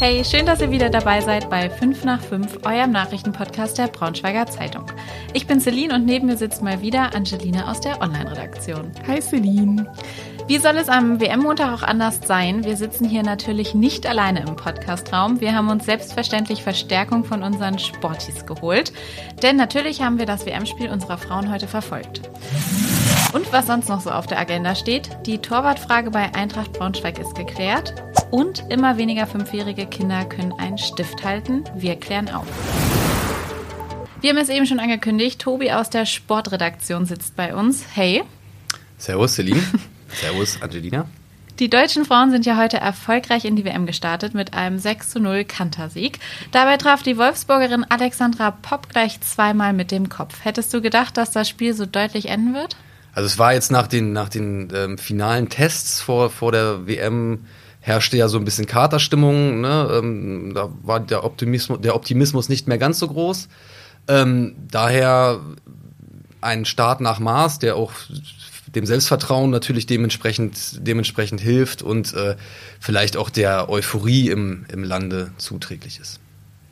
Hey, schön, dass ihr wieder dabei seid bei 5 nach 5, eurem Nachrichtenpodcast der Braunschweiger Zeitung. Ich bin Celine und neben mir sitzt mal wieder Angelina aus der Online-Redaktion. Hi Celine. Wie soll es am WM-Montag auch anders sein? Wir sitzen hier natürlich nicht alleine im Podcastraum. Wir haben uns selbstverständlich Verstärkung von unseren Sportis geholt. Denn natürlich haben wir das WM-Spiel unserer Frauen heute verfolgt. Und was sonst noch so auf der Agenda steht, die Torwartfrage bei Eintracht Braunschweig ist geklärt und immer weniger fünfjährige Kinder können einen Stift halten. Wir klären auf. Wir haben es eben schon angekündigt, Tobi aus der Sportredaktion sitzt bei uns. Hey. Servus, Celine. Servus, Angelina. Die deutschen Frauen sind ja heute erfolgreich in die WM gestartet mit einem 6 zu 0 Kantersieg. Dabei traf die Wolfsburgerin Alexandra Popp gleich zweimal mit dem Kopf. Hättest du gedacht, dass das Spiel so deutlich enden wird? Also es war jetzt nach den, nach den ähm, finalen Tests vor, vor der WM herrschte ja so ein bisschen Katerstimmung. Ne? Ähm, da war der Optimismus, der Optimismus nicht mehr ganz so groß. Ähm, daher ein Start nach Maß, der auch dem Selbstvertrauen natürlich dementsprechend, dementsprechend hilft und äh, vielleicht auch der Euphorie im, im Lande zuträglich ist.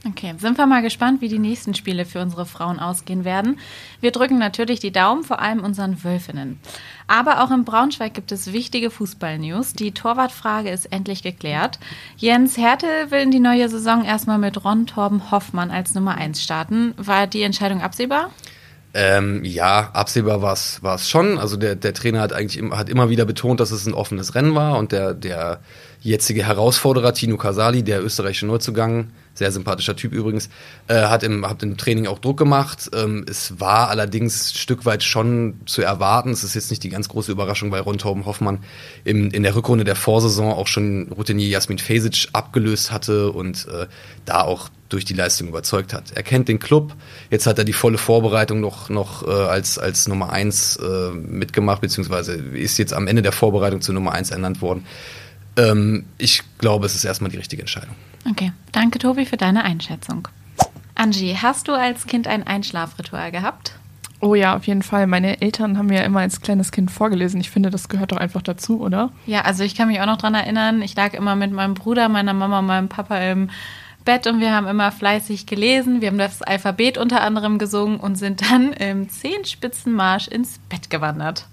Okay, sind wir mal gespannt, wie die nächsten Spiele für unsere Frauen ausgehen werden. Wir drücken natürlich die Daumen, vor allem unseren Wölfinnen. Aber auch in Braunschweig gibt es wichtige Fußball-News. Die Torwartfrage ist endlich geklärt. Jens Hertel will in die neue Saison erstmal mit Ron Torben Hoffmann als Nummer 1 starten. War die Entscheidung absehbar? Ähm, ja, absehbar war es schon. Also der, der Trainer hat eigentlich im, hat immer wieder betont, dass es ein offenes Rennen war und der, der jetzige Herausforderer Tino Casali, der österreichische Neuzugang, sehr sympathischer Typ übrigens, äh, hat, im, hat im Training auch Druck gemacht. Ähm, es war allerdings ein Stück weit schon zu erwarten. Es ist jetzt nicht die ganz große Überraschung, weil Ron Torben Hoffmann im, in der Rückrunde der Vorsaison auch schon Routinier Jasmin Fesic abgelöst hatte und äh, da auch durch die Leistung überzeugt hat. Er kennt den Club, jetzt hat er die volle Vorbereitung noch, noch äh, als, als Nummer eins äh, mitgemacht, beziehungsweise ist jetzt am Ende der Vorbereitung zu Nummer eins ernannt worden. Ähm, ich glaube, es ist erstmal die richtige Entscheidung. Okay, danke Tobi für deine Einschätzung. Angie, hast du als Kind ein Einschlafritual gehabt? Oh ja, auf jeden Fall. Meine Eltern haben mir immer als kleines Kind vorgelesen. Ich finde, das gehört doch einfach dazu, oder? Ja, also ich kann mich auch noch daran erinnern, ich lag immer mit meinem Bruder, meiner Mama und meinem Papa im Bett und wir haben immer fleißig gelesen. Wir haben das Alphabet unter anderem gesungen und sind dann im Zehenspitzenmarsch ins Bett gewandert.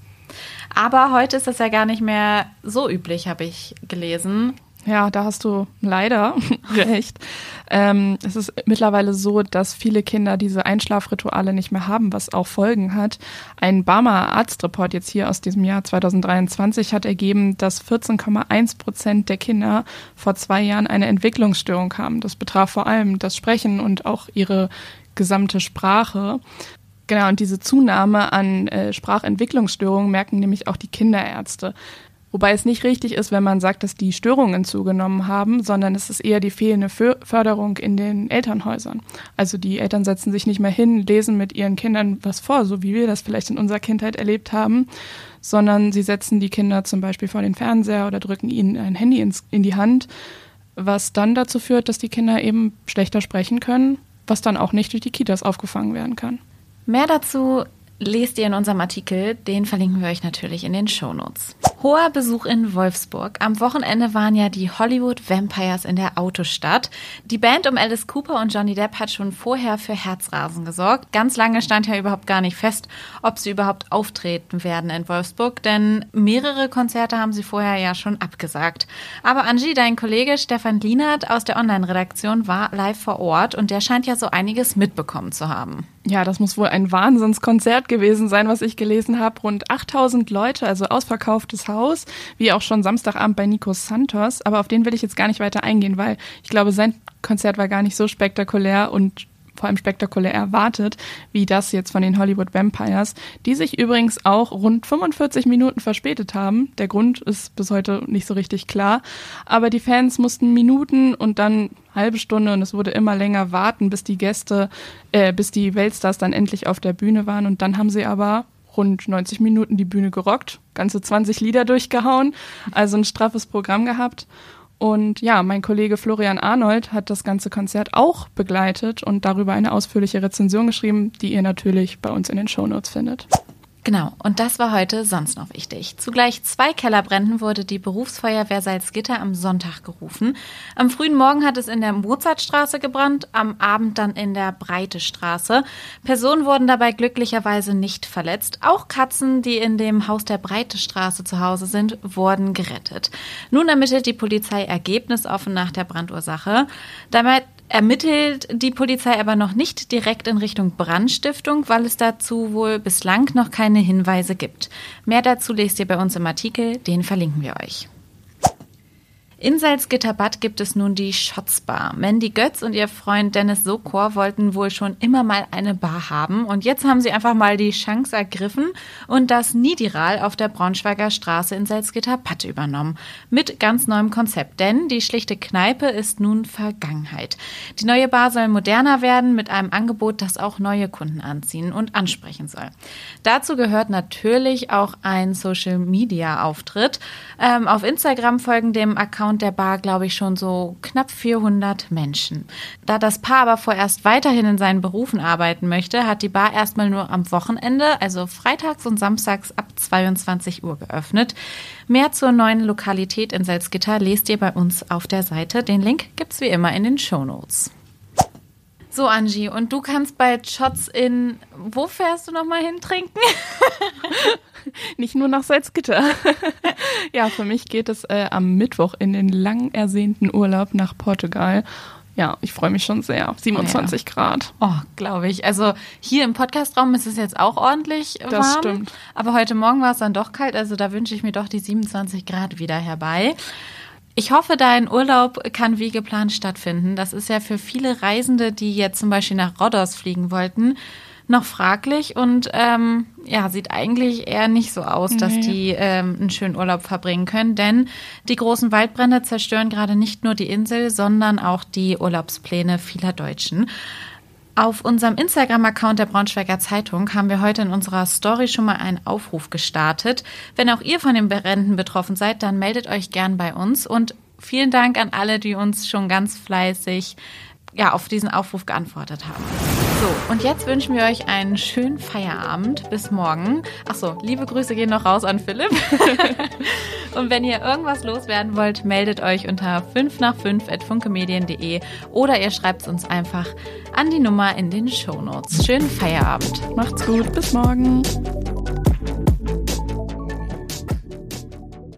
Aber heute ist das ja gar nicht mehr so üblich, habe ich gelesen. Ja, da hast du leider recht. Ähm, es ist mittlerweile so, dass viele Kinder diese Einschlafrituale nicht mehr haben, was auch Folgen hat. Ein Barmer Arztreport jetzt hier aus diesem Jahr 2023 hat ergeben, dass 14,1 Prozent der Kinder vor zwei Jahren eine Entwicklungsstörung haben. Das betraf vor allem das Sprechen und auch ihre gesamte Sprache. Genau, und diese Zunahme an äh, Sprachentwicklungsstörungen merken nämlich auch die Kinderärzte. Wobei es nicht richtig ist, wenn man sagt, dass die Störungen zugenommen haben, sondern es ist eher die fehlende Förderung in den Elternhäusern. Also die Eltern setzen sich nicht mehr hin, lesen mit ihren Kindern was vor, so wie wir das vielleicht in unserer Kindheit erlebt haben, sondern sie setzen die Kinder zum Beispiel vor den Fernseher oder drücken ihnen ein Handy ins, in die Hand, was dann dazu führt, dass die Kinder eben schlechter sprechen können, was dann auch nicht durch die Kitas aufgefangen werden kann. Mehr dazu lest ihr in unserem Artikel, den verlinken wir euch natürlich in den Shownotes. Hoher Besuch in Wolfsburg. Am Wochenende waren ja die Hollywood Vampires in der Autostadt. Die Band um Alice Cooper und Johnny Depp hat schon vorher für Herzrasen gesorgt. Ganz lange stand ja überhaupt gar nicht fest, ob sie überhaupt auftreten werden in Wolfsburg, denn mehrere Konzerte haben sie vorher ja schon abgesagt. Aber Angie, dein Kollege Stefan Lienert aus der Online-Redaktion war live vor Ort und der scheint ja so einiges mitbekommen zu haben. Ja, das muss wohl ein Wahnsinnskonzert gewesen sein, was ich gelesen habe. Rund 8000 Leute, also ausverkauftes Haus, wie auch schon Samstagabend bei Nico Santos. Aber auf den will ich jetzt gar nicht weiter eingehen, weil ich glaube, sein Konzert war gar nicht so spektakulär und vor allem spektakulär erwartet, wie das jetzt von den Hollywood Vampires, die sich übrigens auch rund 45 Minuten verspätet haben. Der Grund ist bis heute nicht so richtig klar, aber die Fans mussten Minuten und dann halbe Stunde und es wurde immer länger warten, bis die Gäste, äh, bis die Weltstars dann endlich auf der Bühne waren und dann haben sie aber rund 90 Minuten die Bühne gerockt, ganze 20 Lieder durchgehauen, also ein straffes Programm gehabt. Und ja, mein Kollege Florian Arnold hat das ganze Konzert auch begleitet und darüber eine ausführliche Rezension geschrieben, die ihr natürlich bei uns in den Shownotes findet. Genau, und das war heute sonst noch wichtig. Zugleich zwei Kellerbränden wurde die Berufsfeuerwehr Salzgitter am Sonntag gerufen. Am frühen Morgen hat es in der Mozartstraße gebrannt, am Abend dann in der Breite Straße. Personen wurden dabei glücklicherweise nicht verletzt. Auch Katzen, die in dem Haus der Breite Straße zu Hause sind, wurden gerettet. Nun ermittelt die Polizei ergebnisoffen nach der Brandursache. Damit ermittelt die Polizei aber noch nicht direkt in Richtung Brandstiftung, weil es dazu wohl bislang noch keine Hinweise gibt. Mehr dazu lest ihr bei uns im Artikel, den verlinken wir euch. In Salzgitterbad gibt es nun die Schotzbar. Mandy Götz und ihr Freund Dennis Sokor wollten wohl schon immer mal eine Bar haben und jetzt haben sie einfach mal die Chance ergriffen und das Nidiral auf der Braunschweiger Straße in Salzgitterbad übernommen. Mit ganz neuem Konzept, denn die schlichte Kneipe ist nun Vergangenheit. Die neue Bar soll moderner werden mit einem Angebot, das auch neue Kunden anziehen und ansprechen soll. Dazu gehört natürlich auch ein Social Media Auftritt. Ähm, auf Instagram folgen dem Account Account der Bar, glaube ich, schon so knapp 400 Menschen. Da das Paar aber vorerst weiterhin in seinen Berufen arbeiten möchte, hat die Bar erstmal nur am Wochenende, also freitags und samstags ab 22 Uhr geöffnet. Mehr zur neuen Lokalität in Salzgitter lest ihr bei uns auf der Seite. Den Link gibt es wie immer in den Show Notes. So, Angie, und du kannst bei Shots in, wo fährst du nochmal hin trinken? Nicht nur nach Salzgitter. ja, für mich geht es äh, am Mittwoch in den lang ersehnten Urlaub nach Portugal. Ja, ich freue mich schon sehr. 27 oh ja. Grad. Oh, glaube ich. Also hier im Podcastraum ist es jetzt auch ordentlich warm. Das stimmt. Aber heute Morgen war es dann doch kalt. Also da wünsche ich mir doch die 27 Grad wieder herbei. Ich hoffe, dein Urlaub kann wie geplant stattfinden. Das ist ja für viele Reisende, die jetzt zum Beispiel nach Rhodos fliegen wollten, noch fraglich und ähm, ja, sieht eigentlich eher nicht so aus, dass die ähm, einen schönen Urlaub verbringen können, denn die großen Waldbrände zerstören gerade nicht nur die Insel, sondern auch die Urlaubspläne vieler Deutschen. Auf unserem Instagram-Account der Braunschweiger Zeitung haben wir heute in unserer Story schon mal einen Aufruf gestartet. Wenn auch ihr von den Bränden betroffen seid, dann meldet euch gern bei uns und vielen Dank an alle, die uns schon ganz fleißig ja, auf diesen Aufruf geantwortet haben. So, und jetzt wünschen wir euch einen schönen Feierabend. Bis morgen. Achso, liebe Grüße gehen noch raus an Philipp. und wenn ihr irgendwas loswerden wollt, meldet euch unter 5 nach 5 at funkemedien.de oder ihr schreibt es uns einfach an die Nummer in den Shownotes. Schönen Feierabend. Macht's gut. Bis morgen.